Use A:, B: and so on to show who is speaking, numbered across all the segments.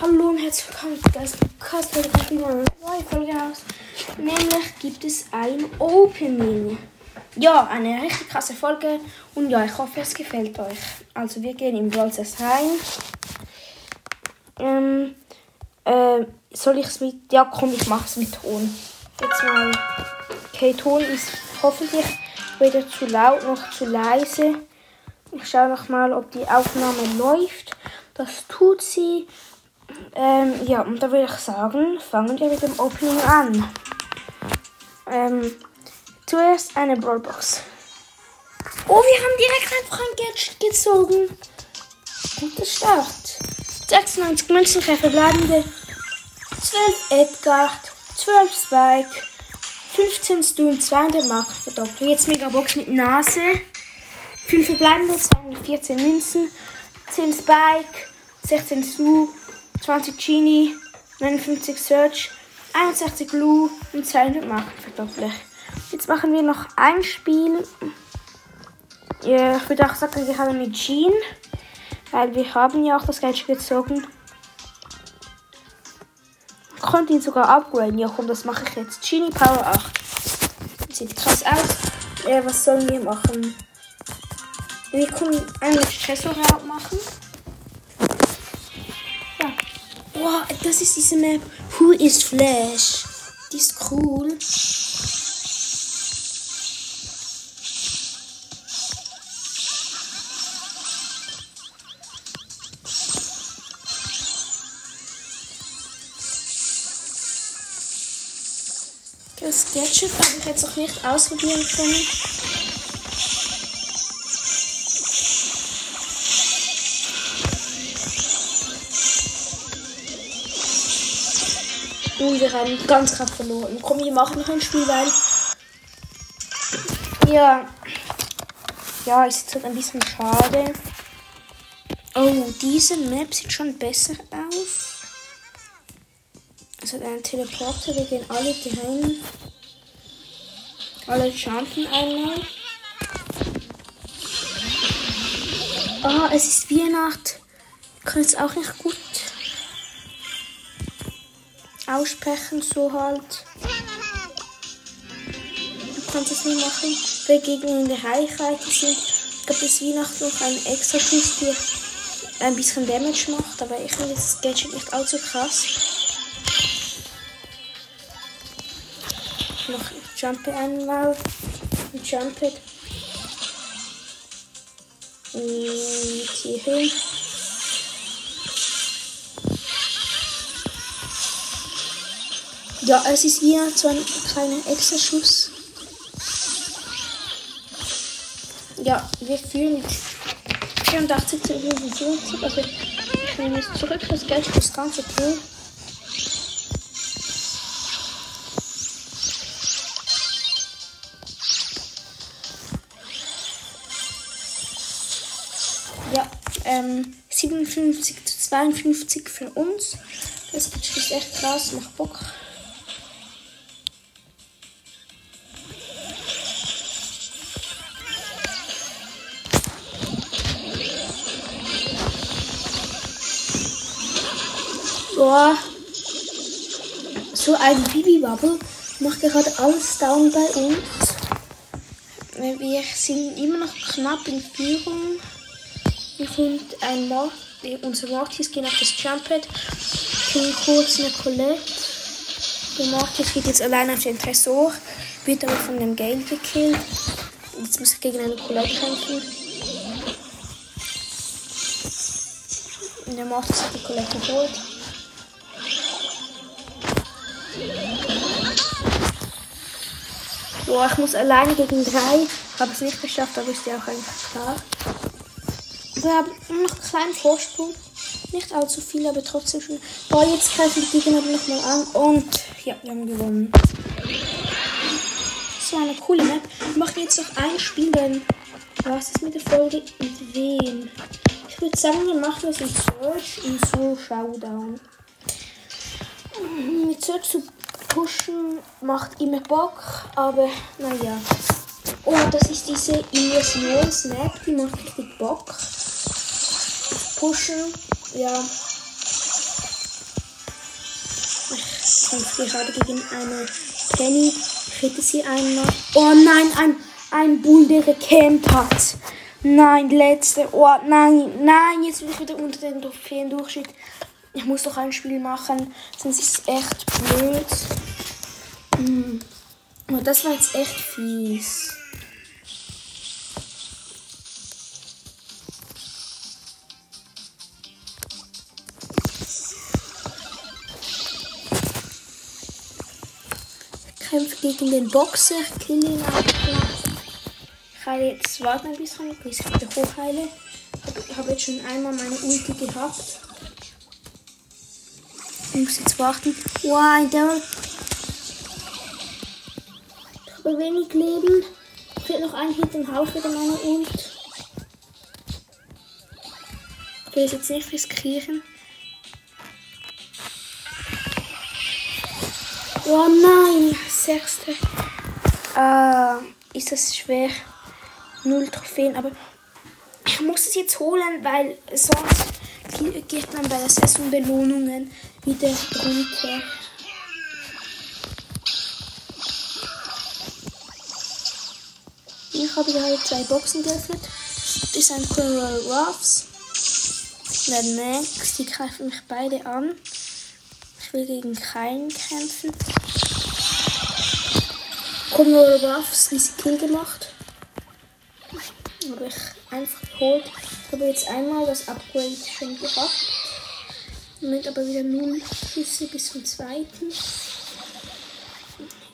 A: Hallo und herzlich willkommen zu Geist Podcast. Heute kommt wieder eine neue Folge raus. Nämlich gibt es ein Opening. Ja, eine richtig krasse Folge. Und ja, ich hoffe, es gefällt euch. Also, wir gehen in Brawl rein. Ähm, äh, soll ich es mit. Ja, komm, ich mache es mit Ton. Jetzt mal. Okay, Ton ist hoffentlich weder zu laut noch zu leise. Ich schaue noch mal, ob die Aufnahme läuft. Das tut sie. Ähm, ja, und da würde ich sagen, fangen wir mit dem Opening an. Ähm, zuerst eine Brawlbox. Oh, wir haben direkt einfach ein Gadget gezogen. Guter Start. 96 Münzentreffer bleibende. 12 Edgar, 12 Spike, 15 Stun, 200 Mark verdoppelt. Jetzt Megabox mit Nase. 5 verbleibende, 214 Münzen, 10 Spike, 16 Stu, 20 Genie, 59 Search, 61 Blue und 200 Marken verdoppelt. Jetzt machen wir noch ein Spiel. Ich würde auch sagen, wir haben mit Jean, weil wir haben ja auch das Geld gezogen. Ich konnte ihn sogar upgraden. Ja, komm, das mache ich jetzt. Genie Power 8. Sieht krass aus. Äh, was sollen wir machen? Wir können einen Stressor machen. Wow, das ist diese Map. Who is Flash? Die ist cool. Das Gadget habe ich jetzt noch nicht ausprobieren können. Oh, wir haben ganz knapp verloren. Komm, wir machen noch ein Spiel, weil. Ja. Ja, ist jetzt halt ein bisschen schade. Oh, diese Map sieht schon besser aus. Es hat einen Teleporter, wir gehen alle dahin. Alle jumpen einmal. Ah, es ist Weihnacht. Ich kann jetzt auch nicht gut aussprechen, so halt. Du kannst es nicht machen, in der Reichweite sind. Ich glaube, das Weihnacht noch ein extra Schuss, der ein bisschen Damage macht, aber ich finde das Gadget nicht allzu krass. Noch jumpe einmal. Jumpe. Und hier hin. Ja, es ist wieder so ein kleiner Extra-Schuss. Ja, wir führen mit 84 zu 55. Also ich nehme es zurück, das Geld ist ganz okay. Ja, ähm, 57 zu 52 für uns. Das ist echt krass, macht Bock. Boah. So ein Bibi-Bubble macht gerade alles down bei uns. Wir sind immer noch knapp in Führung. Wir finden ein Mord. Unser Mortis geht auf das Jumphead. Killen kurz eine Colette. Der Mortis geht jetzt allein auf den Tresor. Wird aber von dem Gale gekillt. Jetzt muss ich gegen eine Colette kämpfen. Der Mortis hat die Colette geholt. Boah, ich muss alleine gegen drei. Habe es nicht geschafft, aber ist ja auch einfach klar. Wir haben noch einen kleinen Vorsprung. Nicht allzu viel, aber trotzdem schon. Boah, jetzt greifen die Gegner nochmal an. Und ja, wir haben gewonnen. Das war eine coole Map. Ich mache jetzt noch ein Spiel, denn was ist mit der Folge? Mit wem? Ich würde sagen, wir machen es in Search in so Showdown. Mit Search zu pushen macht immer Bock, aber naja. Oh, das ist diese Illusion-Snap, die macht richtig Bock. Pushen, ja. kämpfe gerade gegen eine Penny. Ich hätte sie einmal. Oh nein, ein, ein Bull, der gecampt hat. Nein, letzte. Oh nein, nein, jetzt bin ich wieder unter den Trophäen-Durchschnitt. Ich muss doch ein Spiel machen, sonst ist es echt blöd. Hm. Das war jetzt echt fies. Ich kämpfe gegen den Boxer, kill ihn. Ich kann jetzt warten ein bisschen, bis ich wieder hochheile. Ich habe jetzt schon einmal meine Ulti gehabt. Ich muss jetzt warten. Wow, ein Daryl. Ich habe wenig Leben. Fehlt noch ein Hit, habe ich wieder meine Ult. Ich will es jetzt nicht riskieren. Oh nein, sechste. Ah, ist das schwer. Null Trophäen, aber ich muss es jetzt holen, weil sonst geht man bei der Saisonbelohnungen wieder runter. Ich habe gerade zwei Boxen geöffnet. Das ist ein Coral Ruffs. Der Max, die greifen mich beide an. Ich will gegen keinen kämpfen. Coral Ruffs, diese Kill gemacht. Habe ich einfach geholt. Ich habe jetzt einmal das Upgrade schon gehabt. Moment aber wieder null Schüsse bis zum zweiten.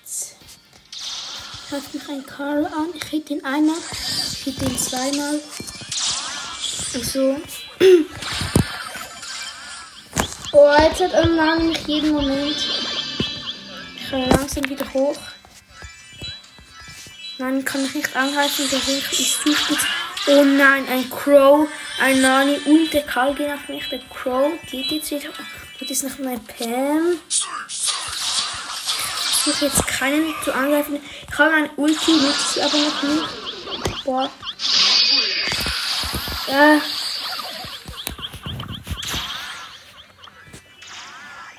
A: Jetzt greift mich ein Karl an. Ich hit ihn einmal, ich hit ihn zweimal. Also. Oh, jetzt hat lang nicht jeden Moment. Ich kann langsam wieder hoch. Nein, kann ich nicht angreifen, der Weg ist zu spitz. Oh nein, ein Crow, ein Nani und der Karl gehen auf mich. Der Crow geht jetzt wieder. Das ist noch eine Pam. Ich suche jetzt keinen zu angreifen. Ich habe ein Ulti, nutze sie aber noch nicht. Boah. Ja.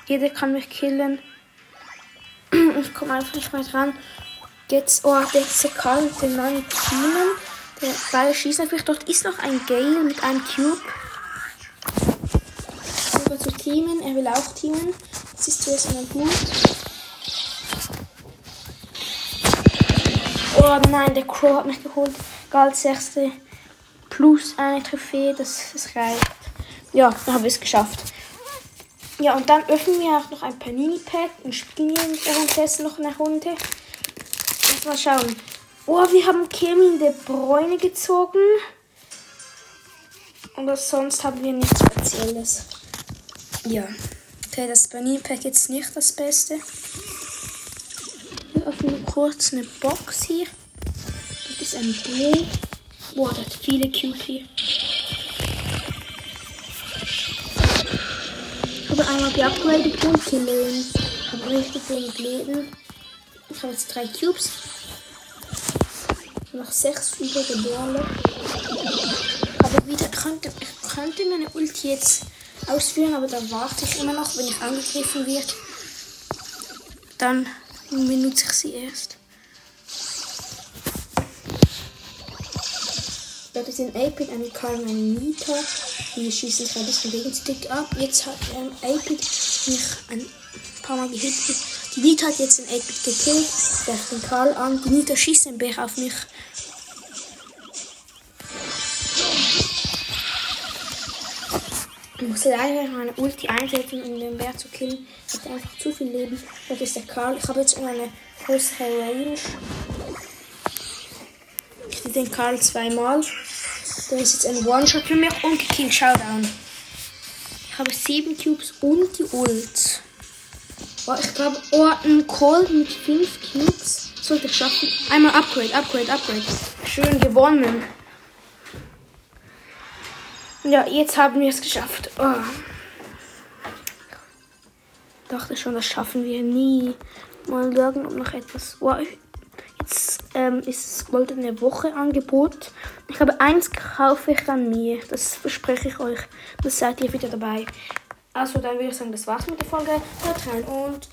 A: Jeder kann mich killen. Ich komme einfach nicht mehr dran. Jetzt, oh, der ist der Karl mit den neuen Teamen. Der beide schießen auf mich. Dort ist noch ein Gale mit einem Cube. Über zu teamen. Er will auch teamen. Das ist zuerst einmal gut. Oh nein, der Crow hat mich geholt. Galt sechste plus eine Trophäe. Das, das reicht. Ja, dann habe ich es geschafft. Ja, und dann öffnen wir auch noch ein Panini-Pack und spielen währenddessen noch eine Runde. Mal schauen. Oh, wir haben Kevin De Bräune gezogen. Aber sonst haben wir nichts Spezielles. Ja. Okay, das Panini-Pack jetzt nicht das Beste. Wir öffnen kurz eine Box hier. Das ist ein Bull. Boah, das hat viele Cube hier. Ich habe einmal geupgradet und killen. Ich habe richtig wenig Leben. Ich habe jetzt drei Cubes. Noch sechs übrige Bälle. Aber wieder könnte, ich könnte meine Ulti jetzt ausführen, aber da warte ich immer noch, wenn ich angegriffen wird. Dann benutze ich sie erst. Da ist ein 8-Bit, eine Karl eine Nita. Die schießen ein bisschen gegenseitig ab. Jetzt hat ähm, 8-Bit mich ein paar Mal gehittet. Die Nita hat jetzt den 8-Bit gekillt. Greift den Karl an. Die Nita schießt den Bär auf mich. Ich muss leider meine Ulti einsetzen, um den Bär zu killen. Ich habe einfach zu viel Leben. Das ist der Karl. Ich habe jetzt eine größere Range. Ich sehe den Karl zweimal. Der ist jetzt ein One-Shot für mich und gekillt. Showdown. Ich habe sieben Cubes und die Ult. Oh, ich glaube, ein Cold mit fünf Cubes sollte ich schaffen. Einmal Upgrade, Upgrade, Upgrade. Schön gewonnen. Ja, jetzt haben wir es geschafft. Oh. Dachte schon, das schaffen wir nie. Mal schauen, ob noch etwas. Oh, jetzt ähm, ist das goldene Woche Angebot. Ich habe eins kaufe ich an mir. Das verspreche ich euch. Das seid ihr wieder dabei. Also dann würde ich sagen, das war's mit der Folge. Haut rein und ciao.